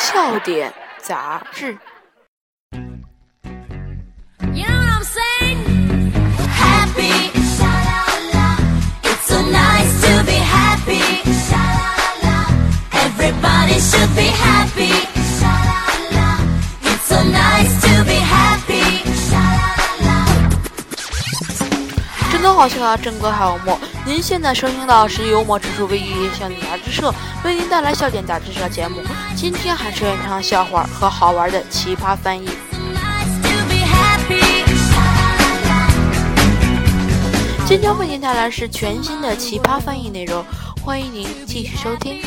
笑点杂志。真的好笑啊！真可好默。您现在收听到是幽默指数为一笑点杂志社为您带来笑点杂志社节目。今天还是原唱笑话和好玩的奇葩翻译。今天为您带来是全新的奇葩翻译内容，欢迎您继续收听。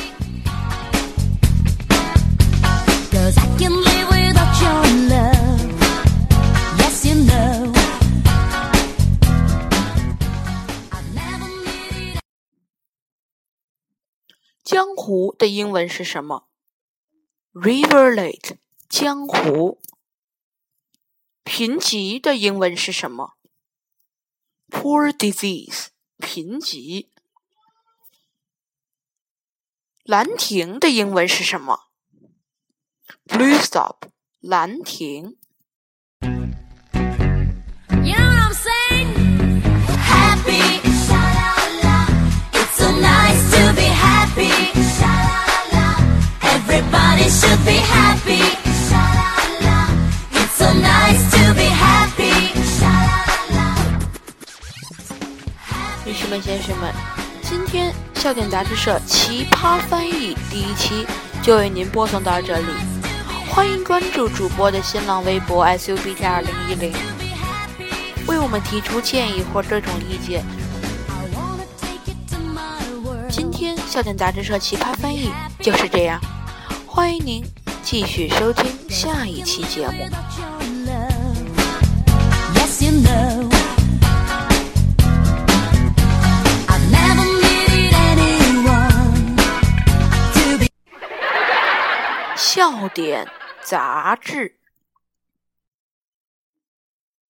江湖的英文是什么？Riverlet，江湖。贫瘠的英文是什么？Poor disease，贫瘠。兰亭的英文是什么？Blue stop，兰亭。女士们、先生们，今天笑点杂志社奇葩翻译第一期就为您播送到这里。欢迎关注主播的新浪微博 SUBT 二零一零，为我们提出建议或这种意见。今天笑点杂志社奇葩翻译就是这样。欢迎您继续收听下一期节目。Yes, you know. 笑点杂志。